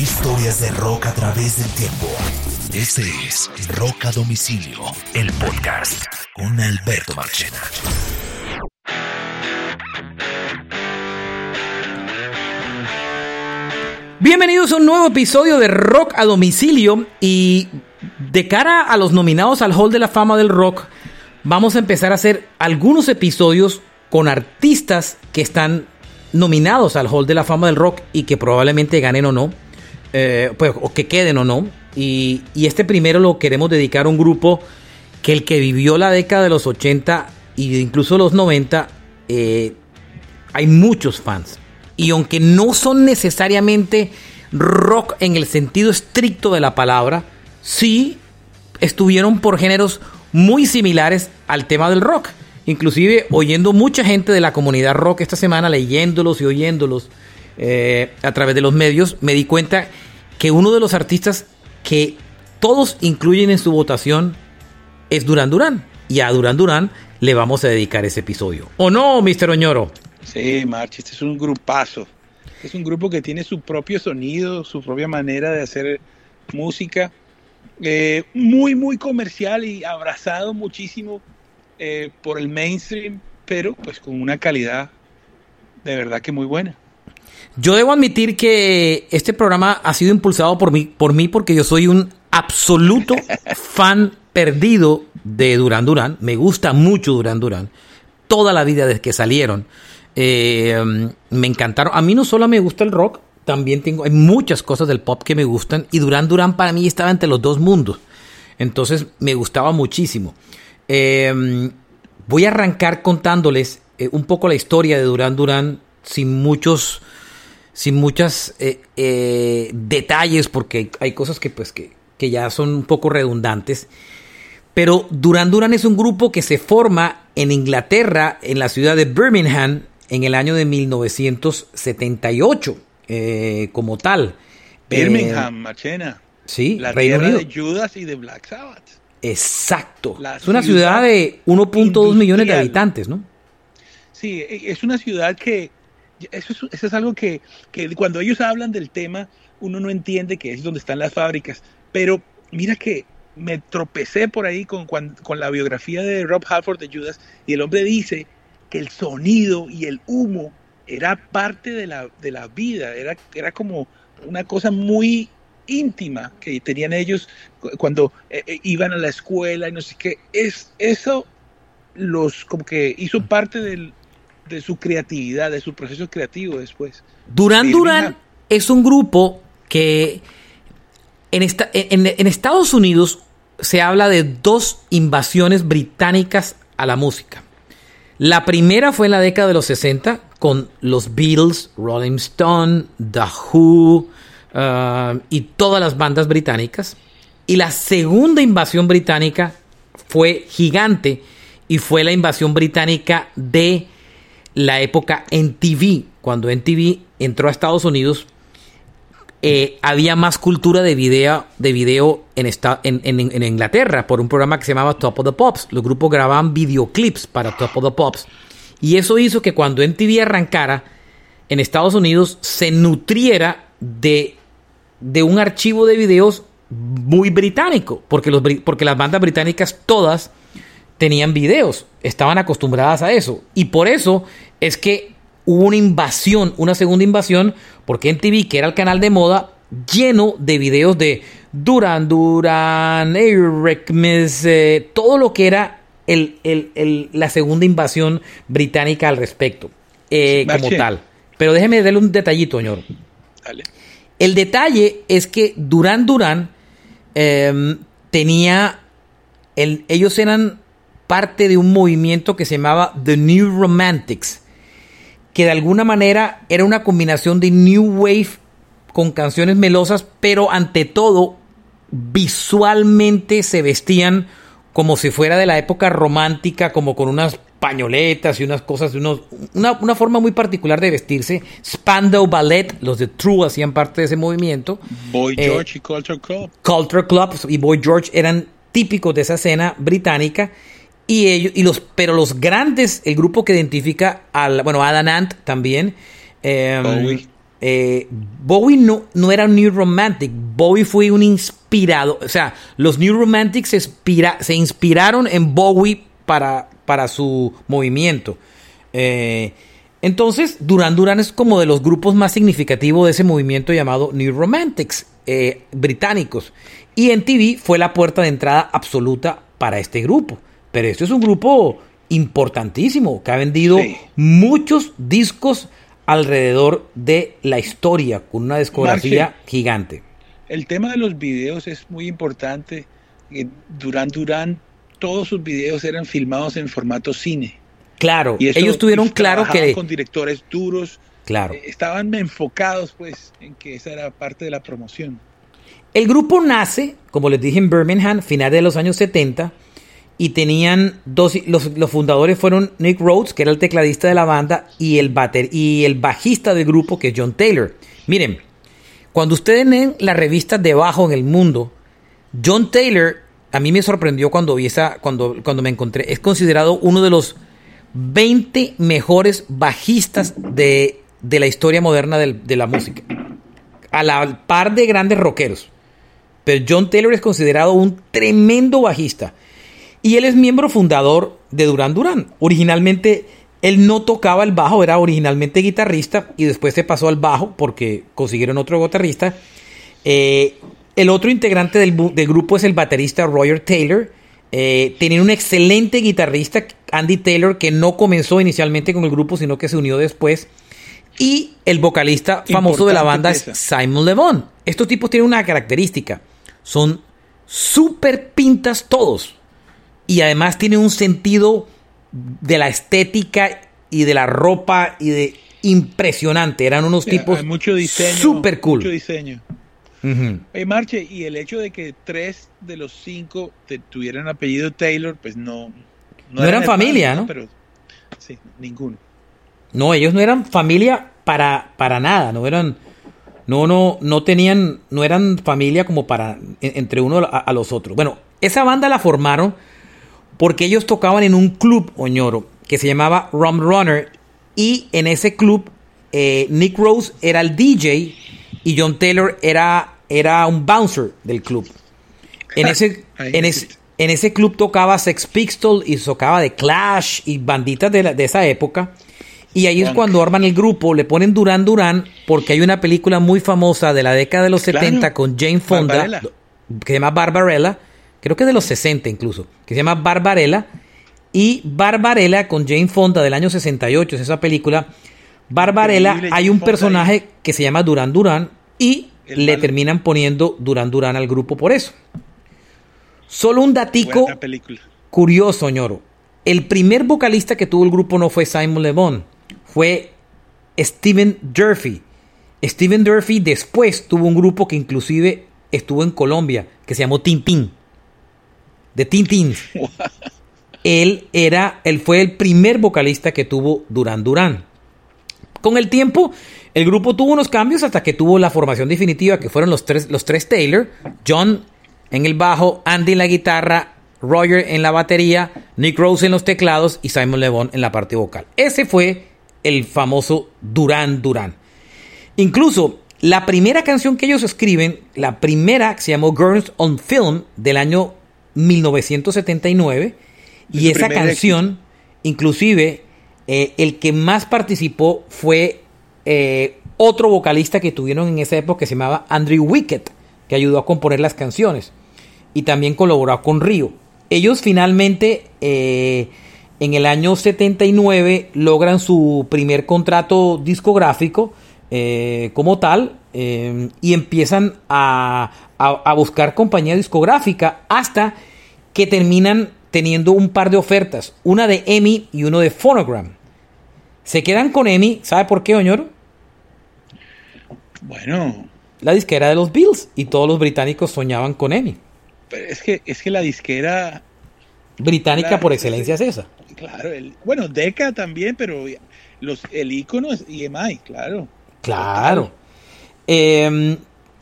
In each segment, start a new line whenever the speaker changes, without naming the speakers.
Historias de rock a través del tiempo. Este es Rock a Domicilio, el podcast con Alberto Marchena.
Bienvenidos a un nuevo episodio de Rock a Domicilio y de cara a los nominados al Hall de la Fama del Rock, vamos a empezar a hacer algunos episodios con artistas que están nominados al Hall de la Fama del Rock y que probablemente ganen o no, eh, pues, o que queden o no. Y, y, este primero lo queremos dedicar a un grupo que el que vivió la década de los 80 e incluso los 90, eh, hay muchos fans. Y aunque no son necesariamente rock en el sentido estricto de la palabra, sí estuvieron por géneros muy similares al tema del rock. Inclusive oyendo mucha gente de la comunidad rock esta semana, leyéndolos y oyéndolos eh, a través de los medios, me di cuenta que uno de los artistas que todos incluyen en su votación es Durán Durán. Y a Durán Durán le vamos a dedicar ese episodio. ¿O no, Mr. Oñoro?
Sí, March, este es un grupazo. Es un grupo que tiene su propio sonido, su propia manera de hacer música. Eh, muy, muy comercial y abrazado muchísimo eh, por el mainstream, pero pues con una calidad de verdad que muy buena.
Yo debo admitir que este programa ha sido impulsado por mí, por mí porque yo soy un absoluto fan perdido de Duran Duran. Me gusta mucho Duran Duran. Toda la vida desde que salieron. Eh, me encantaron. A mí no solo me gusta el rock, también tengo, hay muchas cosas del pop que me gustan. Y Duran Duran para mí estaba entre los dos mundos. Entonces me gustaba muchísimo. Eh, voy a arrancar contándoles eh, un poco la historia de Duran Duran sin muchos sin muchos eh, eh, detalles porque hay cosas que pues que, que, ya son un poco redundantes. Pero Duran Duran es un grupo que se forma en Inglaterra en la ciudad de Birmingham en el año de 1978 eh, como tal.
Birmingham Machena
sí
la tierra de Judas y de Black Sabbath.
Exacto. La es una ciudad, ciudad de 1.2 millones de habitantes, ¿no?
Sí, es una ciudad que eso es, eso es algo que, cuando ellos hablan del tema uno no entiende que es donde están las fábricas. Pero mira que me tropecé por ahí con, con, la biografía de Rob Halford de Judas y el hombre dice que el sonido y el humo era parte de la, de la vida, era, era como una cosa muy íntima que tenían ellos cuando eh, iban a la escuela y no sé qué. Es, eso los como que hizo parte del, de su creatividad, de su proceso creativo después.
Durán Durán es un grupo que en, esta, en, en, Estados Unidos se habla de dos invasiones británicas a la música. La primera fue en la década de los 60 con los Beatles, Rolling Stone, The Who, Uh, y todas las bandas británicas. Y la segunda invasión británica fue gigante y fue la invasión británica de la época NTV. Cuando NTV entró a Estados Unidos, eh, había más cultura de video, de video en, esta, en, en, en, Inglaterra por un programa que se llamaba Top of the Pops. Los grupos grababan videoclips para Top of the Pops. Y eso hizo que cuando NTV arrancara en Estados Unidos se nutriera de de un archivo de videos muy británico, porque, los, porque las bandas británicas todas tenían videos, estaban acostumbradas a eso. Y por eso es que hubo una invasión, una segunda invasión, porque en TV, que era el canal de moda, lleno de videos de Duran Duran, Eric eh, todo lo que era el, el, el, la segunda invasión británica al respecto, eh, como tal. Pero déjeme darle un detallito, señor.
Dale.
El detalle es que Durán Durán eh, tenía, el, ellos eran parte de un movimiento que se llamaba The New Romantics, que de alguna manera era una combinación de New Wave con canciones melosas, pero ante todo visualmente se vestían como si fuera de la época romántica, como con unas pañoletas y unas cosas, unos, una, una, forma muy particular de vestirse. Spandau Ballet, los de True hacían parte de ese movimiento.
Boy George eh, y Culture Club.
Culture Club y Boy George eran típicos de esa escena británica. Y ellos, y los, pero los grandes, el grupo que identifica al, bueno, Adam Ant también. Eh,
Bowie.
eh, Bowie no, no era un New Romantic, Bowie fue un inspirado, o sea, los New Romantics se, se inspiraron en Bowie para, para su movimiento. Eh, entonces, Duran Duran es como de los grupos más significativos de ese movimiento llamado New Romantics, eh, británicos. Y en TV fue la puerta de entrada absoluta para este grupo. Pero esto es un grupo importantísimo que ha vendido muchos discos alrededor de la historia con una discografía gigante.
El tema de los videos es muy importante. Duran Duran, todos sus videos eran filmados en formato cine.
Claro, ellos tuvieron claro que
con directores duros.
Claro.
Eh, estaban enfocados pues en que esa era parte de la promoción.
El grupo nace, como les dije, en Birmingham, final de los años 70, y tenían dos, los, fundadores fueron Nick Rhodes, que era el tecladista de la banda, y el, bater, y el bajista del grupo, que es John Taylor. Miren, cuando ustedes leen las revistas de bajo en el mundo, John Taylor, a mí me sorprendió cuando vi esa, cuando, cuando me encontré, es considerado uno de los 20 mejores bajistas de, la historia moderna de, la música. A la par de grandes rockeros. Pero John Taylor es considerado un tremendo bajista. Y él es miembro fundador de Duran Duran. Originalmente él no tocaba el bajo, era originalmente guitarrista y después se pasó al bajo porque consiguieron otro guitarrista. Eh, el otro integrante del, del, grupo es el baterista Roger Taylor eh, tenían un excelente guitarrista, Andy Taylor, que no comenzó inicialmente con el grupo, sino que se unió después. Y el vocalista famoso de la banda es Simon Le Estos tipos tienen una característica. Son súper pintas todos. Y además tienen un sentido de la estética y de la ropa y de impresionante. Eran unos tipos
mucho diseño,
super cool.
Mucho diseño. Marche, y el hecho de que tres de los cinco tuvieran apellido Taylor, pues no.
No, eran, familia, ¿no?
Pero sí, ninguno.
No, ellos no eran familia para, para nada, no eran. No, no, no tenían, no eran familia como para entre uno a, los otros. Bueno, esa banda la formaron porque ellos tocaban en un club, Oñoro, que se llamaba Rum Runner, y en ese club eh, Nick Rose era el DJ y John Taylor era, era un bouncer del club. En ese, en, en ese club tocaba Sex Pistols y tocaba The Clash y banditas de, de esa época. Y ahí es cuando arman el grupo, le ponen Duran Duran, porque hay una película muy famosa de la década de los 70 con Jane Fonda, que se llama Barbarella, creo que es de los 60 incluso, que se llama Barbarella. Y Barbarella con Jane Fonda del año 68, es esa película, Barbarella hay un personaje que se llama Duran Duran y le terminan poniendo Duran Duran al grupo por eso. Solo un datico curioso, ñoro. El primer vocalista que tuvo el grupo no fue Simon Le Bon, fue Steven Durfee. Steven Durfee después tuvo un grupo que inclusive estuvo en Colombia, que se llamó Tintín. De Tintín. él era, él fue el primer vocalista que tuvo Duran Duran. Con el tiempo, el grupo tuvo unos cambios hasta que tuvo la formación definitiva, que fueron los tres, los tres Taylor, John en el bajo, Andy en la guitarra, Roger en la batería, Nick Rose en los teclados y Simon Le en la parte vocal. Ese fue el famoso Duran Duran. Incluso la primera canción que ellos escriben, la primera se llamó Girls on Film del año 1979 y esa canción, inclusive eh, el que más participó fue eh, otro vocalista que tuvieron en esa época que se llamaba Andrew Wickett, que ayudó a componer las canciones y también colaboró con Río. Ellos finalmente eh, en el año 79 logran su primer contrato discográfico como tal y empiezan a, a buscar compañía discográfica hasta que terminan teniendo un par de ofertas, una de EMI y uno de Phonogram. Se quedan con EMI, ¿sabe por qué, Oñoro?
Bueno.
La disquera de los Bills y todos los británicos soñaban con EMI.
Pero es que, es que la disquera...
Británica por excelencia es esa.
Claro, bueno, Deca también, pero los, el icono es EMI, claro.
Claro. Em,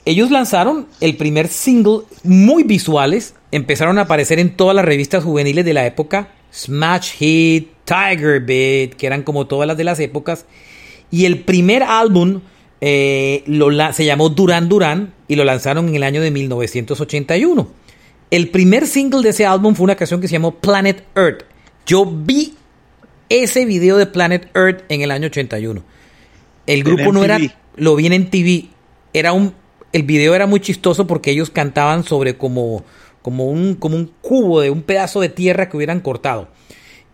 ellos lanzaron el primer single muy visuales, empezaron a aparecer en todas las revistas juveniles de la época, Smash Hit, Tiger Beat, que eran como todas las de las épocas. Y el primer álbum eh, lo se llamó Duran Duran y lo lanzaron en el año de 1981. El primer single de ese álbum fue una canción que se llamó Planet Earth. Yo vi ese video de Planet Earth en el año 81. El grupo no era, lo vi en TV. Era un, el video era muy chistoso porque ellos cantaban sobre como, como, un, como un cubo de un pedazo de tierra que hubieran cortado.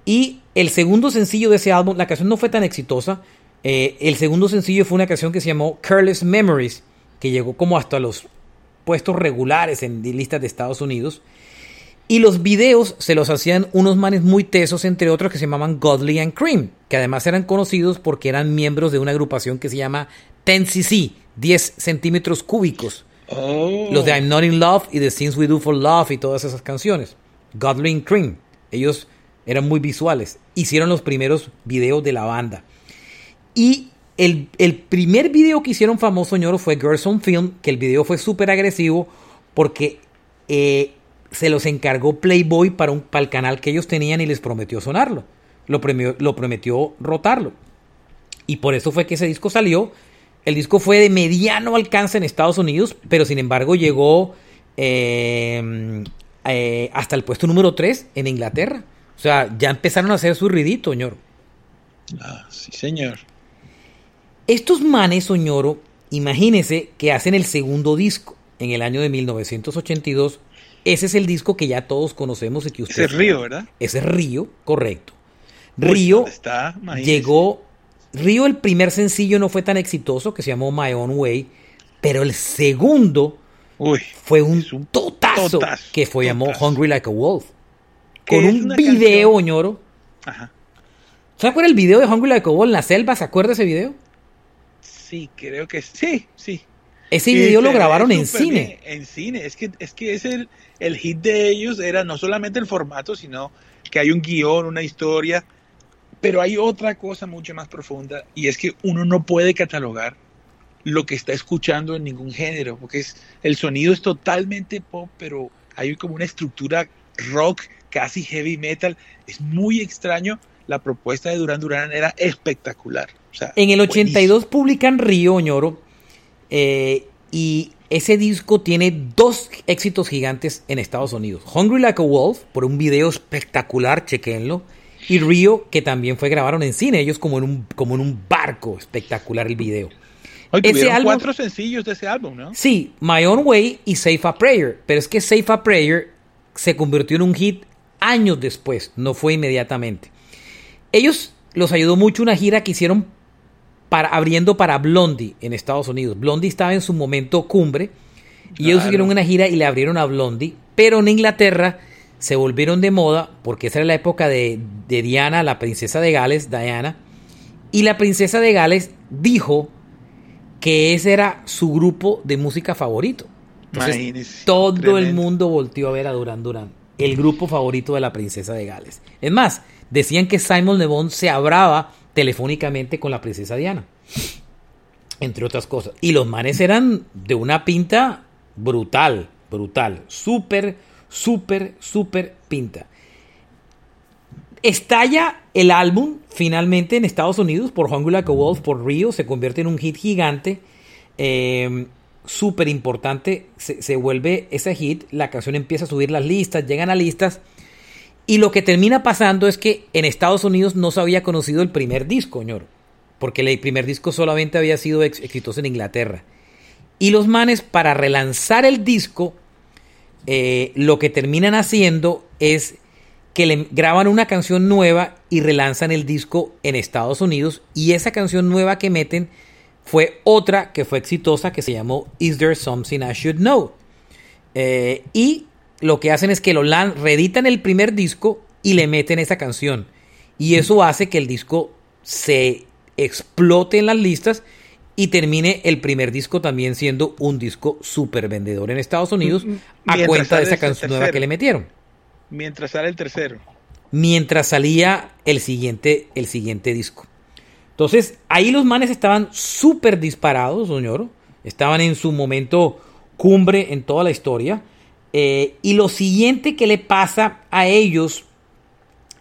Y el segundo sencillo de ese álbum, la canción no fue tan exitosa. Eh, el segundo sencillo fue una canción que se llamó Careless Memories, que llegó como hasta los puestos regulares en listas de Estados Unidos. Y los videos se los hacían unos manes muy tesos, entre otros que se llamaban Godly and Cream, que además eran conocidos porque eran miembros de una agrupación que se llama 10cc, 10 centímetros cúbicos.
Oh.
Los de I'm Not in Love y The Things We Do for Love y todas esas canciones. Godly and Cream. Ellos eran muy visuales. Hicieron los primeros videos de la banda. Y el, primer video que hicieron famoso, ñoro, fue Girls on Film, que el video fue súper agresivo porque eh, se los encargó Playboy para, un, para el canal que ellos tenían y les prometió sonarlo. Lo, lo prometió rotarlo. Y por eso fue que ese disco salió. El disco fue de mediano alcance en Estados Unidos, pero sin embargo llegó eh, eh, hasta el puesto número 3 en Inglaterra. O sea, ya empezaron a hacer su ridito, señor.
Ah, sí, señor.
Estos manes, Soñoro, imagínense que hacen el segundo disco en el año de 1982. Ese es el disco que ya todos conocemos y que usted.
Ese es Río, ¿verdad?
Ese es Río, correcto. Río está? llegó. Río, el primer sencillo no fue tan exitoso, que se llamó My Own Way, pero el segundo fue un, totazo, que fue llamó Hungry Like a Wolf con un video, ñoro. Ajá. ¿Se acuerda el video de Hungry Like a Wolf en la selva? ¿Se acuerda ese video?
Sí, creo que sí, sí.
Ese video lo grabaron en cine.
en cine, es que, es que es el, el hit de ellos era no solamente el formato, sino que hay un guion, una historia, pero hay otra cosa mucho más profunda y es que uno no puede catalogar lo que está escuchando en ningún género, porque es, el sonido es totalmente pop, pero hay como una estructura rock casi heavy metal. Es muy extraño. La propuesta de Duran Duran era espectacular.
en el 82 publican Río Ñoro eh, y ese disco tiene dos éxitos gigantes en Estados Unidos. Hungry Like a Wolf, por un video espectacular, chequenlo. Y Río, que también fue grabaron en cine, ellos como en un, como en un barco, espectacular el video.
ese álbum, cuatro sencillos de ese álbum, ¿no?
Sí, My Own Way y Safe a Prayer. Pero es que Safe a Prayer se convirtió en un hit años después, no fue inmediatamente. Ellos los ayudó mucho una gira que hicieron para, abriendo para Blondie en Estados Unidos. Blondie estaba en su momento cumbre y ellos hicieron una gira y le abrieron a Blondie, pero en Inglaterra se volvieron de moda porque esa era la época de, Diana, la princesa de Gales, Diana, y la princesa de Gales dijo que ese era su grupo de música favorito. Entonces, todo el mundo volteó a ver a Duran Duran el grupo favorito de la princesa de Gales. Es más, decían que Simon Le Bon se hablaba telefónicamente con la princesa Diana, entre otras cosas. Y los manes eran de una pinta brutal, brutal, súper, súper, súper pinta. Estalla el álbum finalmente en Estados Unidos por Hungry Like a Wolf, por Rio, se convierte en un hit gigante. Eh, súper importante, se, vuelve ese hit, la canción empieza a subir las listas, llegan a listas, y lo que termina pasando es que en Estados Unidos no se había conocido el primer disco, señor, porque el primer disco solamente había sido exitoso en Inglaterra. Y los manes, para relanzar el disco, eh, lo que terminan haciendo es que le graban una canción nueva y relanzan el disco en Estados Unidos, y esa canción nueva que meten fue otra que fue exitosa que se llamó Is There Something I Should Know? Eh, y lo que hacen es que lo reeditan el primer disco y le meten esa canción. Y eso hace que el disco se explote en las listas y termine el primer disco también siendo un disco súper vendedor en Estados Unidos a cuenta de esa canción nueva que le metieron.
Mientras sale el tercero.
Mientras salía el siguiente, el siguiente disco. Entonces, ahí los manes estaban súper disparados, señor. Estaban en su momento cumbre en toda la historia. Eh, y lo siguiente que le pasa a ellos,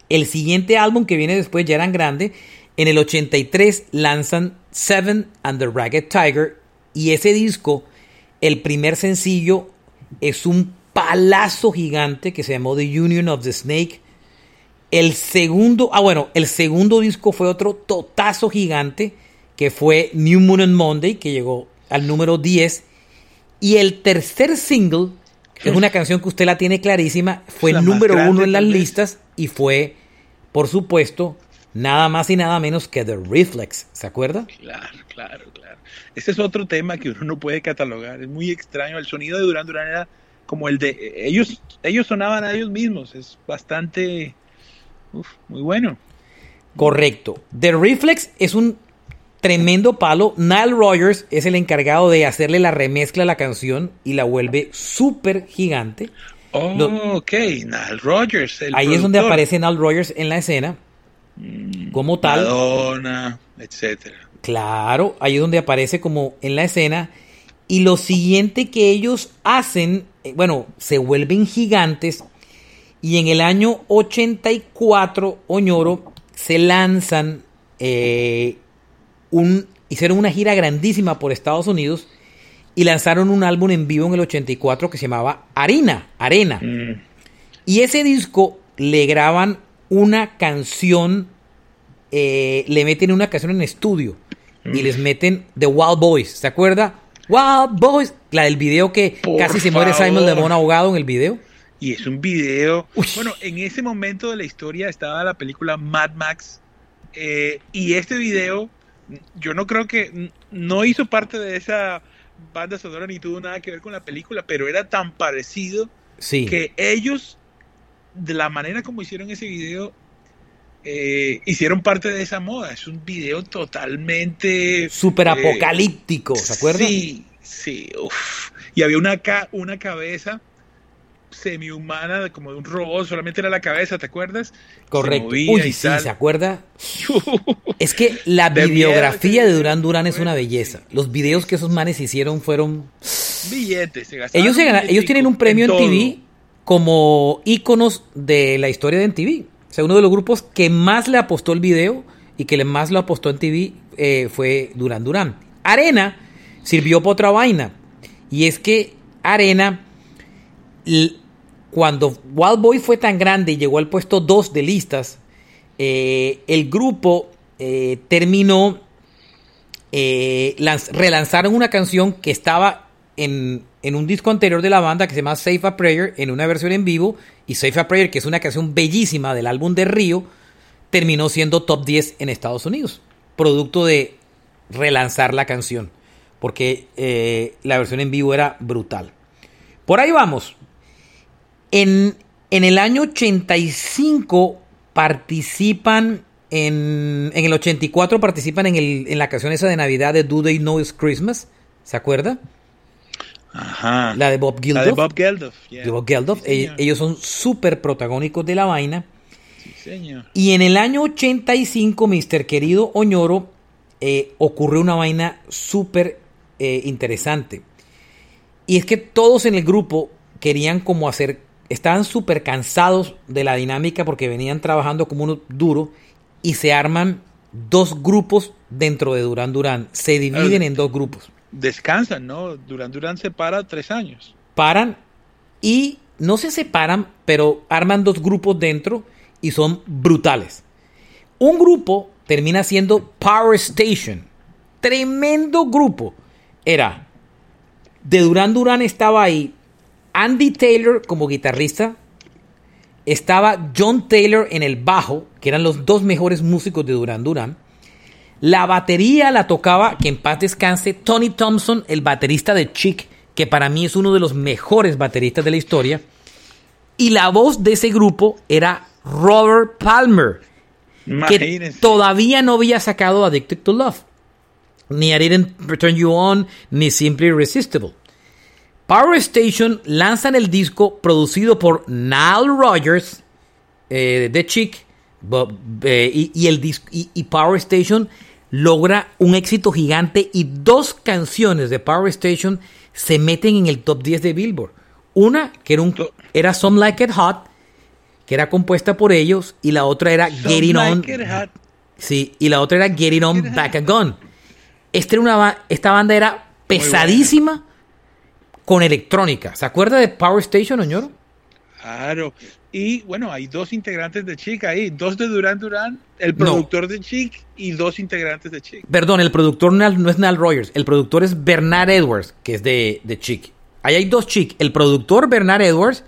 el siguiente álbum que viene después ya eran grande, en el 83 lanzan Seven and the Ragged Tiger. Y ese disco, el primer sencillo, es un palazo gigante que se llamó The Union of the Snake. El segundo, ah bueno, el segundo disco fue otro totazo gigante que fue New Moon and Monday, que llegó al número 10. Y el tercer single, que es una canción que usted la tiene clarísima, fue el número uno en las listas y fue, por supuesto, nada más y nada menos que The Reflex. ¿Se acuerda?
Claro, claro, claro. Ese es otro tema que uno no puede catalogar. Es muy extraño. El sonido de Duran Duran era como el de ellos. Ellos sonaban a ellos mismos. Es bastante, muy bueno.
Correcto. The Reflex es un tremendo palo. Nile Rogers es el encargado de hacerle la remezcla a la canción y la vuelve súper gigante.
Oh, ok, Nile Rogers.
ahí es donde aparece Nile Rogers en la escena. Como tal.
Madonna, etcétera.
Claro, ahí es donde aparece como en la escena. Y lo siguiente que ellos hacen, eh, bueno, se vuelven gigantes. Y en el año 84, Oñoro, se lanzan eh, hicieron una gira grandísima por Estados Unidos y lanzaron un álbum en vivo en el 84 que se llamaba Arena, Arena. Mm. Y ese disco le graban una canción, eh, le meten una canción en estudio y les meten The Wild Boys, ¿se acuerda? Wild Boys, la del video que casi se muere Simon Lemon ahogado en el video.
Y es un video. Bueno, en ese momento de la historia estaba la película Mad Max. Eh, y este video yo no creo que no hizo parte de esa banda sonora ni tuvo nada que ver con la película, pero era tan parecido que ellos, de la manera como hicieron ese video, eh, hicieron parte de esa moda. Es un video totalmente...
Súper apocalíptico, ¿se acuerdan?
Sí, sí. Y había una, una cabeza semi-humana, como de un robot, solamente era la cabeza, ¿te acuerdas?
Correcto. Uy, sí, ¿se acuerda? es que la videografía de Durán Durán es una belleza. Los videos que esos manes hicieron fueron...
Billetes, se
ellos, ellos tienen un premio en, TV como íconos de la historia de MTV. O sea, uno de los grupos que más le apostó el video y que más lo apostó en TV eh, fue Durán Durán. Arena sirvió para otra vaina. Y es que Arena cuando Wild Boy fue tan grande y llegó al puesto 2 de listas, eh, el grupo eh, terminó, relanzaron una canción que estaba en, un disco anterior de la banda que se llama Safe a Prayer, en una versión en vivo, y Safe a Prayer, que es una canción bellísima del álbum de Río, terminó siendo top 10 en Estados Unidos, producto de relanzar la canción, porque la versión en vivo era brutal. Por ahí vamos, en, el año 85 participan, en, el 84 participan en, el, en la canción esa de Navidad de Do They Know It's Christmas, ¿se acuerda?
Ajá.
La de Bob Geldof.
La de Bob Geldof.
De Bob Geldof. ellos, son súper protagónicos de la vaina.
Sí, señor.
Y en el año 85, Mr. Querido Oñoro, eh, ocurre una vaina súper eh, interesante. Y es que todos en el grupo querían como hacer estaban súper cansados de la dinámica porque venían trabajando como uno duro y se arman dos grupos dentro de Durán Durán. Se dividen en dos grupos.
Descansan, ¿no? Durán Durán se para tres años.
Paran y no se separan, pero arman dos grupos dentro y son brutales. Un grupo termina siendo Power Station. Tremendo grupo. Era de Durán Durán estaba ahí Andy Taylor como guitarrista, estaba John Taylor en el bajo, que eran los dos mejores músicos de Duran Duran. La batería la tocaba, que en paz descanse, Tony Thompson, el baterista de Chick, que para mí es uno de los mejores bateristas de la historia. Y la voz de ese grupo era Robert Palmer, que todavía no había sacado Addicted to Love, ni I Didn't Return You On, ni Simply Irresistible. Power Station lanzan el disco producido por Nile Rogers eh, de Chick eh, y, el y, Power Station logra un éxito gigante y dos canciones de Power Station se meten en el top 10 de Billboard. Una que era, un, era Some Like It Hot, que era compuesta por ellos, y la otra era Getting On. Sí, y la otra era Getting On Back Again. Esta, era una, ba- esta banda era pesadísima con electrónica. ¿Se acuerda de Power Station, Oñoro?
Claro. Y bueno, hay dos integrantes de Chic ahí, dos de Duran Duran, el productor de Chic y dos integrantes de Chic.
Perdón, el productor no no es Nal Rogers, el productor es Bernard Edwards, que es de, de Chic. Ahí hay dos Chic, el productor Bernard Edwards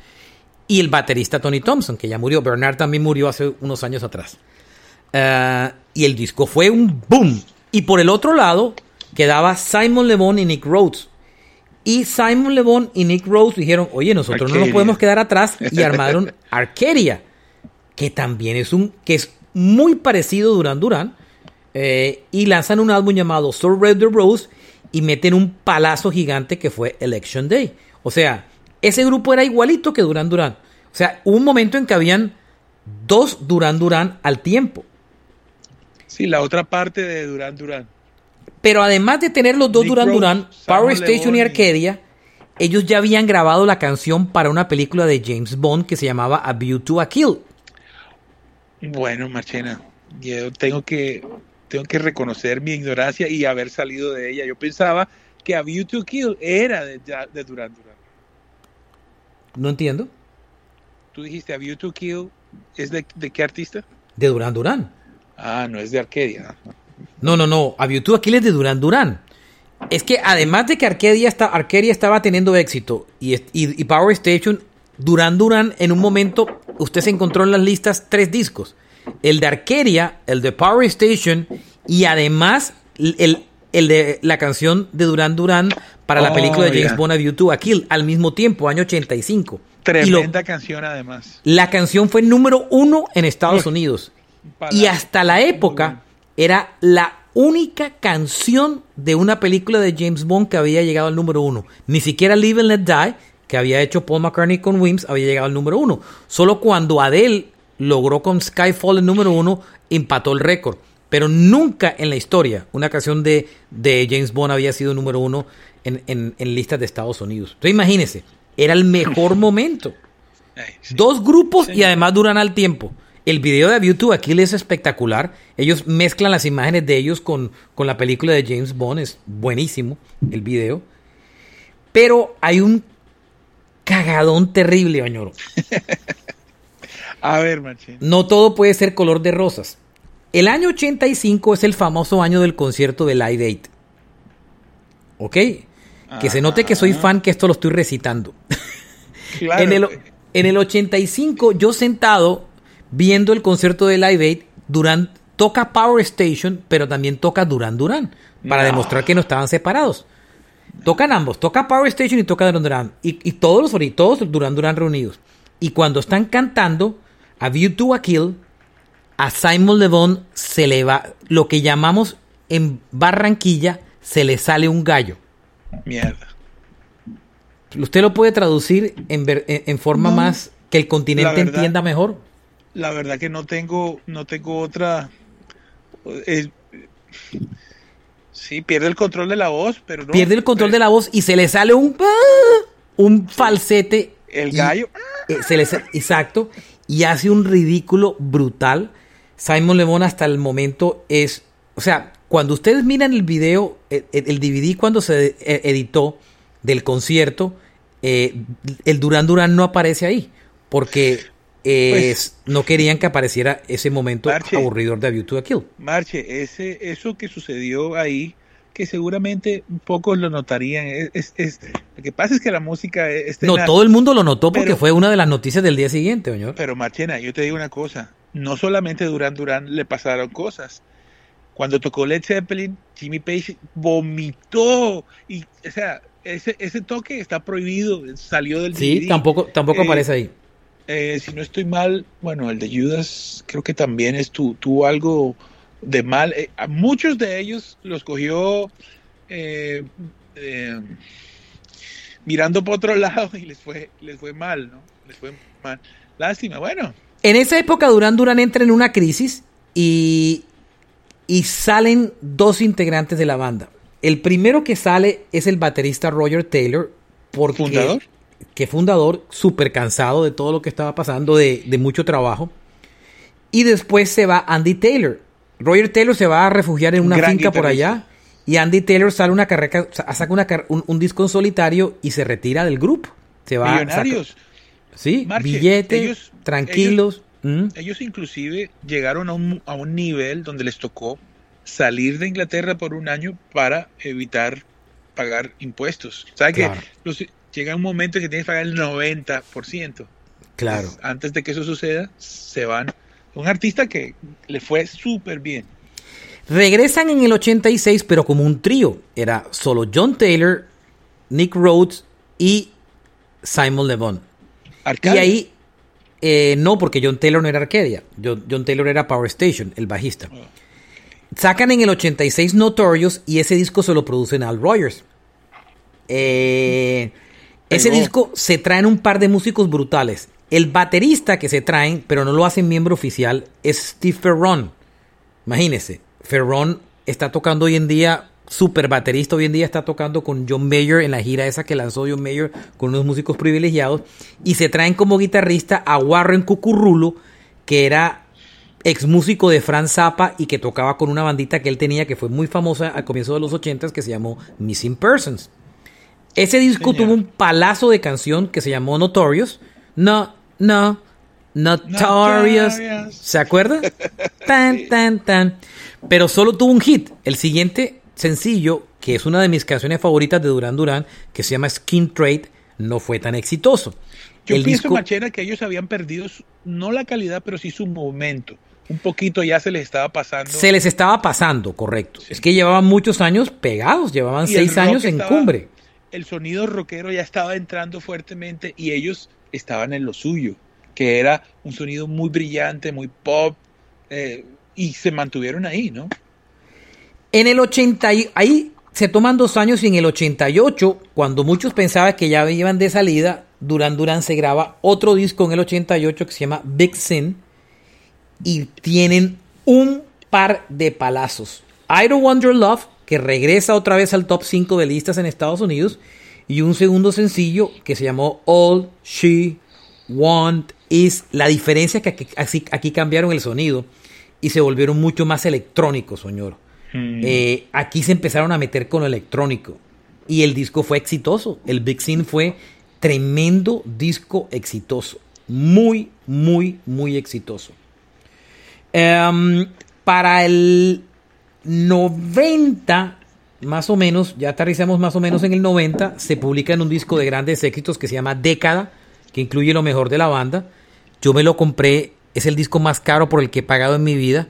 y el baterista Tony Thompson, que ya murió. Bernard también murió hace unos años atrás. Ah, y el disco fue un boom. Y por el otro lado quedaba Simon Le Bon y Nick Rhodes. Y Simon Le Bon y Nick Rhodes dijeron, oye, nosotros no nos podemos quedar atrás y armaron Arcadia, que también es un, que es muy parecido a Duran Duran. eh, y lanzan un álbum llamado So Red the Rose y meten un palazo gigante que fue Election Day. O sea, ese grupo era igualito que Duran Duran. O sea, hubo un momento en que habían dos Duran Duran al tiempo.
Sí, la otra parte de Duran Duran.
Pero además de tener los dos
Nick
Duran Duran, Power Station
y
Arcadia, ellos ya habían grabado la canción para una película de James Bond que se llamaba A View to a Kill.
Bueno, Marchena, yo tengo que, tengo que reconocer mi ignorancia y haber salido de ella. Yo pensaba que A View to Kill era de, de Duran Duran.
No entiendo.
Tú dijiste A View to Kill, ¿es de, de qué artista?
De Duran Duran.
Ah, no es de Arcadia.
No, no, no. A to a Kill es de Duran Duran. Es que además de que Arcadia, está, Arcadia estaba teniendo éxito y, y- y Power Station, Duran Duran en un momento, usted se encontró en las listas tres discos. El de Arcadia, el de Power Station y además el, el de la canción de Duran Duran para la
Oh,
película de James. Bond A View to a Kill al mismo tiempo, año 85. Y lo-
Tremenda canción además.
la canción fue número uno en Estados. Unidos. Y hasta la época era la única canción de una película de James Bond que había llegado al número uno. Ni siquiera Live and Let Die, que había hecho Paul McCartney con Wims, había llegado al número uno. Solo cuando Adele logró con Skyfall el número uno, empató el récord. Pero nunca en la historia una canción de, de James Bond había sido número uno en, en- en listas de Estados Unidos. Entonces imagínense, era el mejor momento. Dos grupos y además duran al tiempo. El video de YouTube aquí es espectacular. Ellos mezclan las imágenes de ellos con, con la película de James Bond. Es buenísimo el video. Pero hay un cagadón terrible, Bañoro.
A ver, Marchena.
No todo puede ser color de rosas. El año 85 es el famoso año del concierto de Live Aid. ¿Ok? Que se note que soy
Ajá.
fan, que esto lo estoy recitando.
Claro.
En, el, en el 85, yo sentado viendo el concierto de Live Aid, Duran toca Power Station, pero también toca Duran Duran, para
No.
demostrar que no estaban separados. Tocan ambos, toca Power Station y toca Duran Duran. Y, y todos los ori- todos Duran Duran reunidos. Y cuando están cantando A View to a Kill, a Simon Le Bon se le va, lo que llamamos en Barranquilla, se le sale un gallo.
Mierda.
¿Usted lo puede traducir en, ver- en- en forma
No.
más que el continente entienda mejor?
La verdad que no tengo, no tengo otra. eh, sí, pierde el control de la voz, pero no.
Pierde el control de la voz y se le sale un ¡ah! un falsete.
El gallo.
eh, se le exacto. Y hace un ridículo brutal. Simon Le Bon hasta el momento es. O sea, cuando ustedes miran el video, el, DVD cuando se eh, editó del concierto, eh, el Duran Duran no aparece ahí. Porque eh,
Pues-
no querían que apareciera ese momento
Marche.
aburridor de A View to a Kill.
Marche, ese, eso que sucedió ahí, que seguramente pocos lo notarían. Es, es- es- lo que pasa es que la música es.
No, todo el mundo lo notó porque
Pero-
fue una de las noticias del día siguiente, señor.
Pero Marchena, yo te digo una cosa, no solamente Duran Duran le pasaron cosas. Cuando tocó Led Zeppelin, Jimmy Page vomitó y, o sea, ese, ese toque está prohibido, salió del
Sí,
DVD.
tampoco, tampoco
Eh,
aparece ahí.
Eh, si no estoy mal, bueno, el de Judas creo que también es tu, tuvo algo de mal. Eh, a muchos de ellos los cogió eh, eh, mirando por otro lado y les fue, les fue mal, ¿no? Les fue mal. Lástima, bueno.
En esa época Durán Durán entra en una crisis y, y salen dos integrantes de la banda. El primero que sale es el baterista Roger Taylor. Porque,
¿Fundador?
Que fundador, súper cansado de todo lo que estaba pasando, de, de mucho trabajo. Y después se va Andy Taylor. Roger Taylor se va a refugiar en
Un
una
gran
finca por allá Y Andy Taylor sale una carrera, saca una, un, un, disco en solitario y se retira del grupo. Se va
Millonarios.
Saca, sí, billetes, tranquilos.
Ellos, ¿Mm? ellos, inclusive llegaron a un, a un nivel donde les tocó salir de Inglaterra por un año para evitar pagar impuestos. ¿Sabes claro. que llega un momento que tienes que pagar el 90%?
Claro.
antes de que eso suceda, se van. Un artista que le fue súper bien.
Regresan en el 86, pero como un trío. Era solo John Taylor, Nick Rhodes y Simon Le Bon. Y ahí, eh, no, porque John Taylor no era Arcadia. John, John, Taylor era Power Station, el bajista. Oh. Sacan en el 86 Notorious y ese disco se lo producen Al Rogers. Eh, ese disco se traen un par de músicos brutales. El baterista que se traen, pero no lo hacen miembro oficial, es Steve Ferron. Imagínense, Ferron está tocando hoy en día, super baterista, hoy en día está tocando con John Mayer en la gira esa que lanzó John Mayer con unos músicos privilegiados. Y se traen como guitarrista a Warren Cucurrulo, que era ex músico de Franz Zappa y que tocaba con una bandita que él tenía que fue muy famosa al comienzo de los 80 que se llamó Missing Persons. Ese disco tuvo un palazo de canción que se llamó Notorious. No, no, Notorious. ¿Se acuerda? tan, tan, tan. Pero solo tuvo un hit. El siguiente sencillo, que es una de mis canciones favoritas de Duran Duran, que se llama Skin Trade, no fue tan exitoso.
Yo pienso, Machera, que ellos habían perdido no la calidad, pero sí su momento un poquito ya se les estaba pasando.
Se les estaba pasando, correcto. Sí. Es que llevaban muchos años pegados, llevaban y seis años en
estaba,
cumbre.
El sonido rockero ya estaba entrando fuertemente y ellos estaban en lo suyo, que era un sonido muy brillante, muy pop, eh, y se mantuvieron ahí, ¿no?
En el 80, ahí se toman dos años y en el 88, cuando muchos pensaban que ya iban de salida, Duran Duran se graba otro disco en el 88 que se llama Big Sin y tienen un par de palazos. I Don't Your Love, que regresa otra vez al top 5 de listas en Estados Unidos, y un segundo sencillo que se llamó All She Want Is. La diferencia que aquí, aquí cambiaron el sonido y se volvieron mucho más electrónicos, señor. Hmm. Eh, aquí se empezaron a meter con lo electrónico y el disco fue exitoso. El Big Sin fue tremendo disco exitoso. Muy, muy, muy exitoso. Um, para el 90, más o menos, ya aterrizamos más o menos en el 90, se publica en un disco de grandes éxitos que se llama Década, que incluye lo mejor de la banda. Yo me lo compré, es el disco más caro por el que he pagado en mi vida.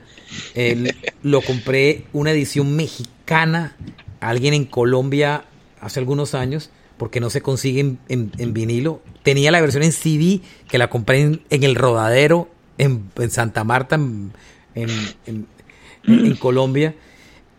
El, lo compré una edición mexicana, alguien en Colombia hace algunos años, porque no se consigue en, en, en vinilo. Tenía la versión en CD, que la compré en, en el rodadero en, en Santa Marta, en, en, en, Colombia,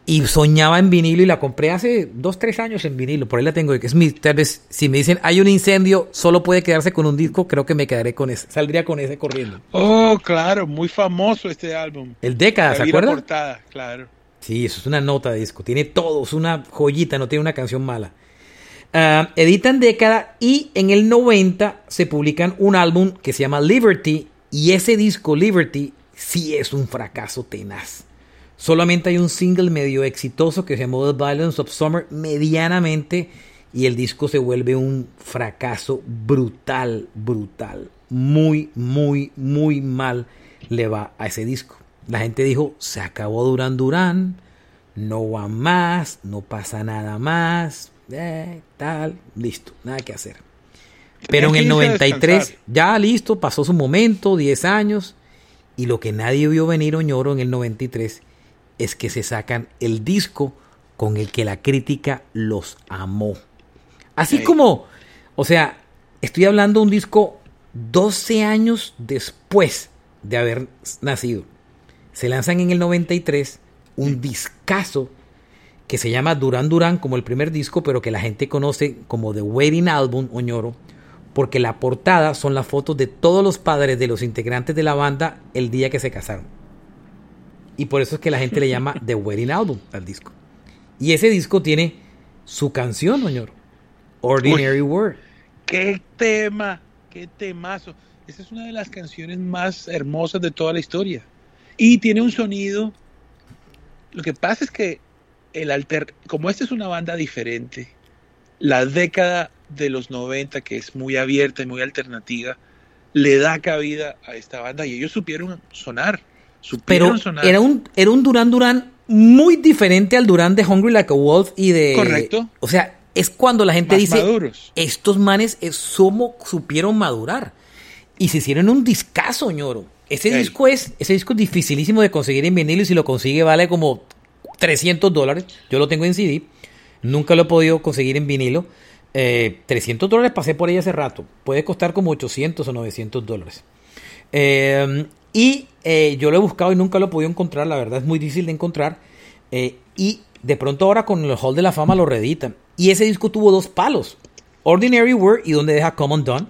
y soñaba en vinilo y la compré hace dos, tres años en vinilo, por ahí la tengo, es mi, tal vez, si me dicen hay un incendio, solo puede quedarse con un disco, creo que me quedaré con ese, saldría con ese corriendo.
Oh, claro, muy famoso este álbum.
El Década, ¿se acuerda?
portada, claro.
Sí, eso es una nota de disco, tiene todo, es una joyita, no tiene una canción mala. Uh, editan Década y en el 90 se publican un álbum que se llama Liberty y ese disco Liberty sí es un fracaso tenaz. Solamente hay un single medio exitoso que se llamó The Violence of Summer medianamente y el disco se vuelve un fracaso brutal, brutal. Muy, muy, muy mal le va a ese disco. La gente dijo, se acabó Duran Duran, no va más, no pasa nada más, eh, tal, listo, nada que hacer. Pero en el 93, ya listo, pasó su momento, 10 años, y lo que nadie vio venir Oñoro en el 93 es que se sacan el disco con el que la crítica los amó. Así como, o sea, estoy hablando de un disco 12 años después de haber nacido. Se lanzan en el 93 un discazo que se llama Duran Duran como el primer disco, pero que la gente conoce como The Wedding Album Oñoro porque la portada son las fotos de todos los padres de los integrantes de la banda el día que se casaron. Y por eso es que la gente le llama The Wedding Album al disco. Y ese disco tiene su canción, señor. Ordinary Uy, Word.
¡Qué tema! ¡Qué temazo! Esa es una de las canciones más hermosas de toda la historia. Y tiene un sonido. Lo que pasa es que el alter, como esta es una banda diferente, la década de los 90, que es muy abierta y muy alternativa, le da cabida a esta banda y ellos supieron sonar.
Pero
sonar.
era un, era un Duran Duran muy diferente al Duran de Hungry Like a Wolf y de...
Correcto.
O sea, es cuando la gente
Más
dice,
maduros.
estos manes es, somo, supieron madurar. Y se hicieron un discazo, ñoro. Ese
Ey.
disco es, ese disco es dificilísimo de conseguir en vinilo y si lo consigue vale como 300 dólares. Yo lo tengo en CD. Nunca lo he podido conseguir en vinilo. Eh, 300 dólares pasé por ahí hace rato. Puede costar como 800 o 900 dólares. Eh, y eh, yo lo he buscado y nunca lo he podido encontrar. La verdad es muy difícil de encontrar. Eh, y de pronto ahora con el Hall de la Fama lo reeditan. Y ese disco tuvo dos palos. Ordinary Word y donde deja Common Dawn.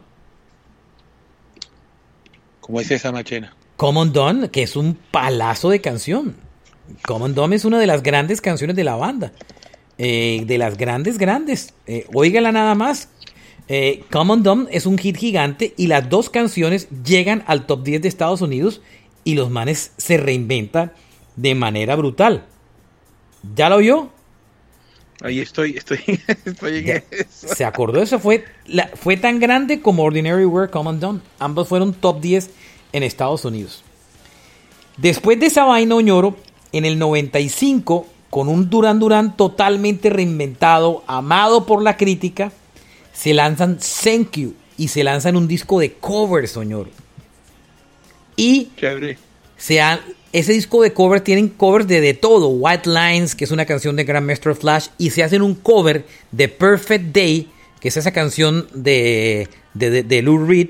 Como es esa machena.
Common Dawn, que es un palazo de canción. Common Dawn es una de las grandes canciones de la banda. Eh, de las grandes, grandes. Eh, óigala nada más. Eh, Common Dawn es un hit gigante y las dos canciones llegan al top 10 de Estados Unidos y los manes se reinventan de manera brutal. ¿Ya lo oyó?
Ahí estoy, estoy, estoy en eso.
Se acordó, eso fue, la- fue tan grande como Ordinary Were Common Dawn. Ambos fueron top 10 en Estados Unidos. Después de esa vaina, Oñoro, en el 95, con un Duran Duran totalmente reinventado, amado por la crítica, se lanzan Thank You y se lanzan un disco de covers, Oñoro. Y se han- ese disco de cover tienen covers de, de todo. White Lines, que es una canción de Grandmaster Flash, y se hacen un cover de Perfect Day, que es esa canción de, de, de- de Lou Reed.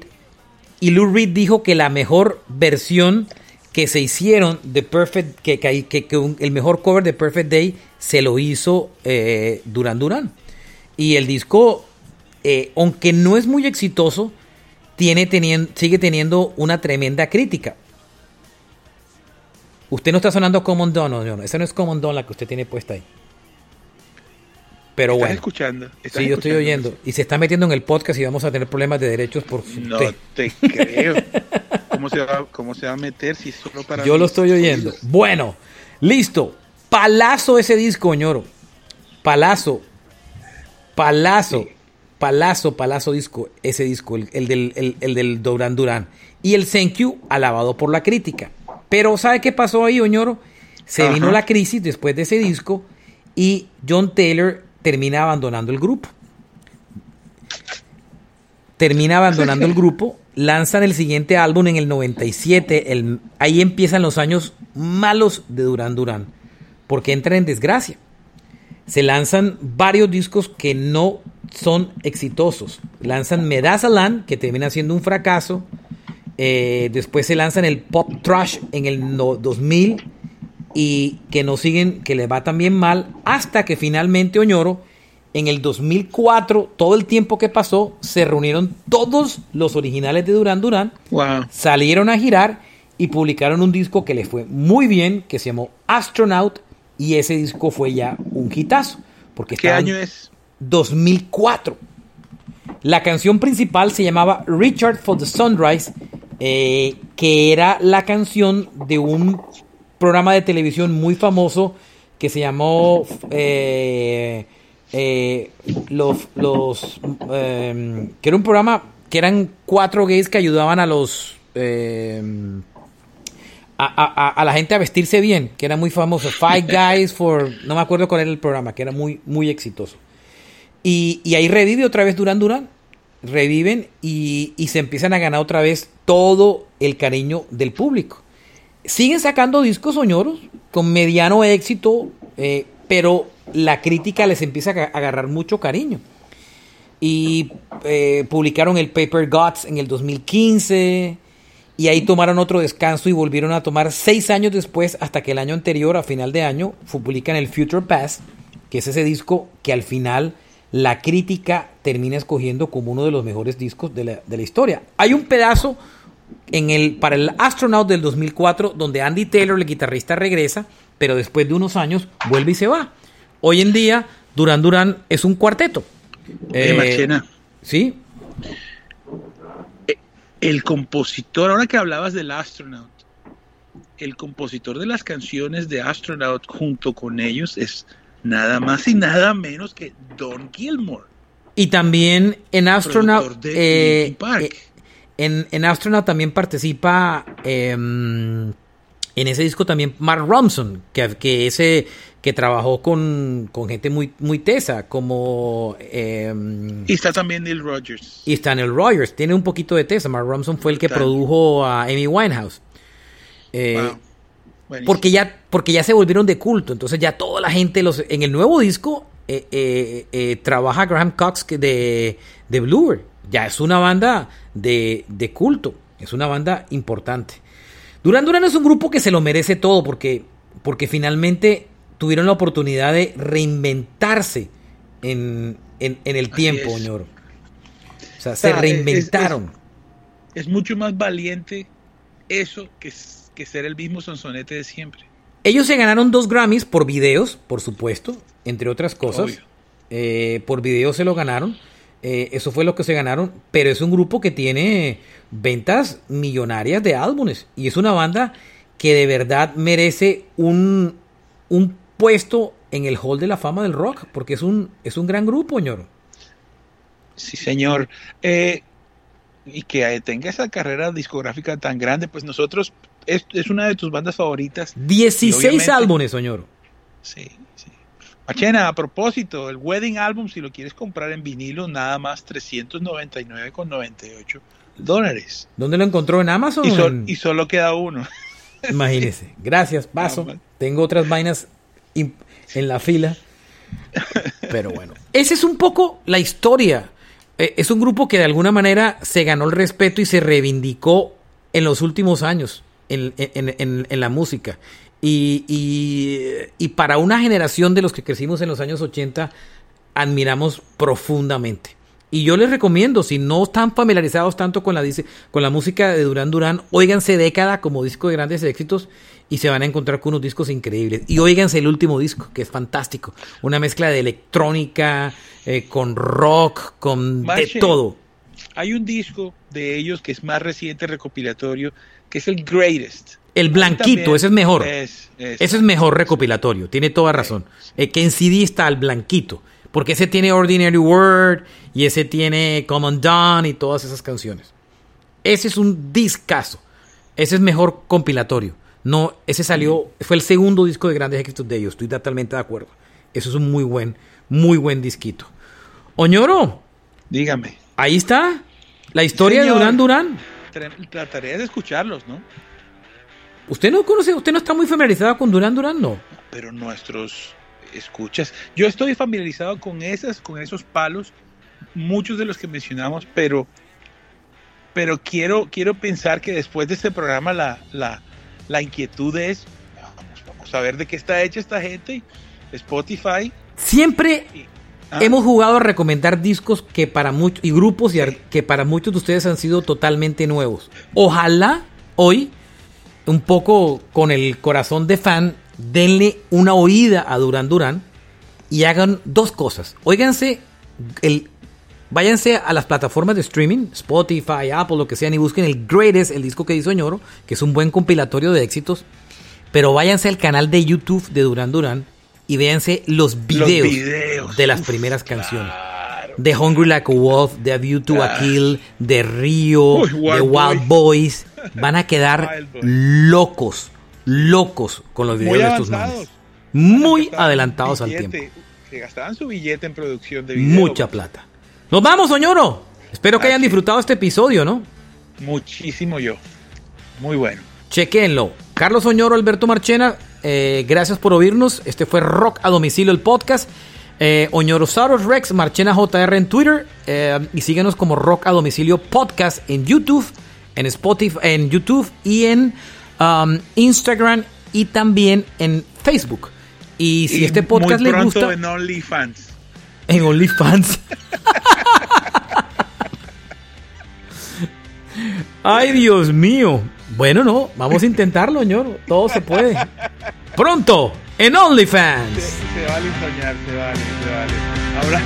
Y Lou Reed dijo que la mejor versión que se hicieron de Perfect, que, que, que- que un- el mejor cover de Perfect Day se lo hizo eh, Duran Duran. Y el disco, eh, aunque no es muy exitoso, tiene tenien- sigue teniendo una tremenda crítica. Usted no está sonando Common Dawn, no, no. Esa no es Common Dawn la que usted tiene puesta ahí. Pero
¿Estás
bueno.
escuchando? ¿Estás
Sí, yo estoy oyendo. Y se está metiendo en el podcast y vamos a tener problemas de derechos por
No
usted.
te creo. ¿Cómo se, va, ¿Cómo se va a meter si solo para
Yo lo estoy oyendo. Bueno, listo. Palazo ese disco, ñoro. Palazo. Palazo.
Sí.
Palazo, palazo disco. Ese disco, el, el del, el- el del Duran Duran. Y el Thank You, alabado por la crítica. Pero, ¿sabe qué pasó ahí, Oñoro? Se
Ajá.
vino la crisis después de ese disco y John Taylor termina abandonando el grupo. Termina abandonando el grupo, lanzan el siguiente álbum en el 97, el- ahí empiezan los años malos de Duran Duran, porque entran en desgracia. Se lanzan varios discos que no son exitosos. Lanzan Medazalan, que termina siendo un fracaso. Eh, después se lanzan el Pop Trash en el no- 2000 y que no siguen, que les va también mal, hasta que finalmente Oñoro, en el 2004, todo el tiempo que pasó, se reunieron todos los originales de Duran Duran,
Wow.
salieron a girar y publicaron un disco que les fue muy bien, que se llamó Astronaut, y ese disco fue ya un hitazo. Porque
¿Qué año es?
2004. La canción principal se llamaba Richard for the Sunrise, eh, que era la canción de un programa de televisión muy famoso que se llamó eh, eh, los, los eh, que era un programa que eran cuatro gays que ayudaban a los eh, a, a- a- la gente a vestirse bien, que era muy famoso. Five Guys for. No me acuerdo cuál era el programa, que era muy, muy exitoso. Y, y ahí revive otra vez Duran Duran. Reviven y, y se empiezan a ganar otra vez todo el cariño del público. Siguen sacando discos soñoros con mediano éxito, eh, pero la crítica les empieza a agarrar mucho cariño. Y eh, publicaron el Paper Gods en el 2015. Y ahí tomaron otro descanso y volvieron a tomar seis años después, hasta que el año anterior, a final de año, publican el Future Past, que es ese disco que al final la crítica termina escogiendo como uno de los mejores discos de la, de la historia. Hay un pedazo en el, para el Astronaut del 2004 donde Andy Taylor, el guitarrista, regresa, pero después de unos años vuelve y se va. Hoy en día, Duran Duran es un cuarteto.
Eh,
Eh, sí,
el compositor, ahora que hablabas del Astronaut, el compositor de las canciones de Astronaut junto con ellos es nada más y nada menos que Don Gilmore.
Y también en Astronaut. eh, eh, en, en Astronaut también participa. eh, en ese disco también Mark Ronson, que, que ese que trabajó con, con gente muy, muy tesa, como eh,
Y está también Neil Rogers.
y Stanley Rogers. Tiene un poquito de tesa. Mark Ronson fue el que produjo a Amy Winehouse. Eh,
Wow.
Porque ya, porque ya se volvieron de culto. Entonces ya toda la gente los, en el nuevo disco eh, eh, eh, trabaja Graham Cox que de, de Bluer. Ya es una banda de, de culto. Es una banda importante. Duran Duran es un grupo que se lo merece todo porque, porque finalmente tuvieron la oportunidad de reinventarse en, en- en el
Así
tiempo,
es.
ñoro. O sea,
O
se
es-
reinventaron.
Es mucho más valiente eso que, que ser el mismo sonsonete de siempre.
Ellos se ganaron dos Grammys por videos, por supuesto, entre otras cosas. Eh, por videos se lo ganaron. Eh, eso fue lo que se ganaron. Pero es un grupo que tiene ventas millonarias de álbumes. Y es una banda que de verdad merece un, un puesto en el Hall de la Fama del Rock. Porque es un, es un gran grupo, ñoro.
Sí, señor. Eh, y que eh, tenga esa carrera discográfica tan grande, pues nosotros, es, es una de tus bandas favoritas.
16
obviamente-
álbumes, ñoro.
Sí, sí. Machena, a propósito, el Wedding Album, si lo quieres comprar en vinilo, nada más 399,98 dólares.
¿Dónde lo encontró? ¿En Amazon?
Y,
o
sol-
en-
y solo queda uno.
Imagínese. Gracias, paso. Tengo otras vainas en la fila. Pero bueno. Esa es un poco la historia. Eh, Es un grupo que de alguna manera se ganó el respeto y se reivindicó en los últimos años en, en- en- en la música. Y, y- y para una generación de los que crecimos en los años 80, admiramos profundamente. Y yo les recomiendo, si no están familiarizados tanto con la, dice- con la música de Durán Durán, óiganse Década como disco de grandes éxitos y se van a encontrar con unos discos increíbles. Y óiganse el último disco, que es fantástico. Una mezcla de electrónica, eh, con rock, con de todo.
Hay un disco de ellos que es más reciente, recopilatorio, que es el Greatest.
El blanquito, ese es mejor.
es- es-
Ese es mejor recopilatorio, tiene toda razón. Eh, que en CD está el blanquito, porque ese tiene Ordinary Word y ese tiene Come Undone y todas esas canciones. Ese es un discazo. Ese es mejor compilatorio. No, ese salió, fue el segundo disco de grandes éxitos de ellos, estoy totalmente de acuerdo. Eso es un muy buen, muy buen disquito. Oñoro,
Dígame.
ahí está la historia
Señor.
de Durán Durán.
Tra- Trataré de escucharlos, ¿no?
Usted no conoce, usted no está muy familiarizado con Durán Durán, no.
Pero nuestros escuchas. Yo estoy familiarizado con esas, con esos palos, muchos de los que mencionamos, pero, pero quiero, quiero pensar que después de este programa la, la, la inquietud es, vamos, vamos a ver de qué está hecha esta gente. Spotify.
Siempre
Ah,
Hemos jugado a recomendar discos que para muchos y grupos y que para muchos de ustedes han sido totalmente nuevos. Ojalá hoy, un poco con el corazón de fan, denle una oída a Duran Duran y hagan dos cosas. Óiganse el váyanse a las plataformas de streaming, Spotify, Apple, lo que sean y busquen el Greatest, el disco que hizo Ñoro, que es un buen compilatorio de éxitos, pero váyanse al canal de YouTube de Duran Duran y véanse los videos,
videos.
de las
Uf,
primeras canciones.
claro.
De Hungry Like a Wolf, de A View to a Kill, de Río,
Uy,
de
Wild
Wild Boys. Van a quedar locos, locos con los videos de estos manes. Muy adelantados al tiempo.
Que gastaban su billete en producción de video.
Mucha plata. Nos vamos, Soñoro. Espero que hayan disfrutado este episodio, ¿no?
Muchísimo yo. Muy bueno.
Chequenlo. Carlos Soñoro, Alberto Marchena, eh, gracias por oírnos. Este fue Rock a Domicilio, el podcast. Eh, Oñorosaurus Rex, Marchena JR en Twitter. eh, y síguenos como Rock a Domicilio Podcast en YouTube, en Spotify, en YouTube y en um, Instagram y también en Facebook. Y si
Y
este podcast
muy
le
pronto
gusta,
en OnlyFans.
en OnlyFans. Ay, Dios mío. Bueno, no, vamos a intentarlo, ñoro. Todo se puede. Pronto, en
Se,
OnlyFans.
se vale soñar, se vale, se vale. Ahora,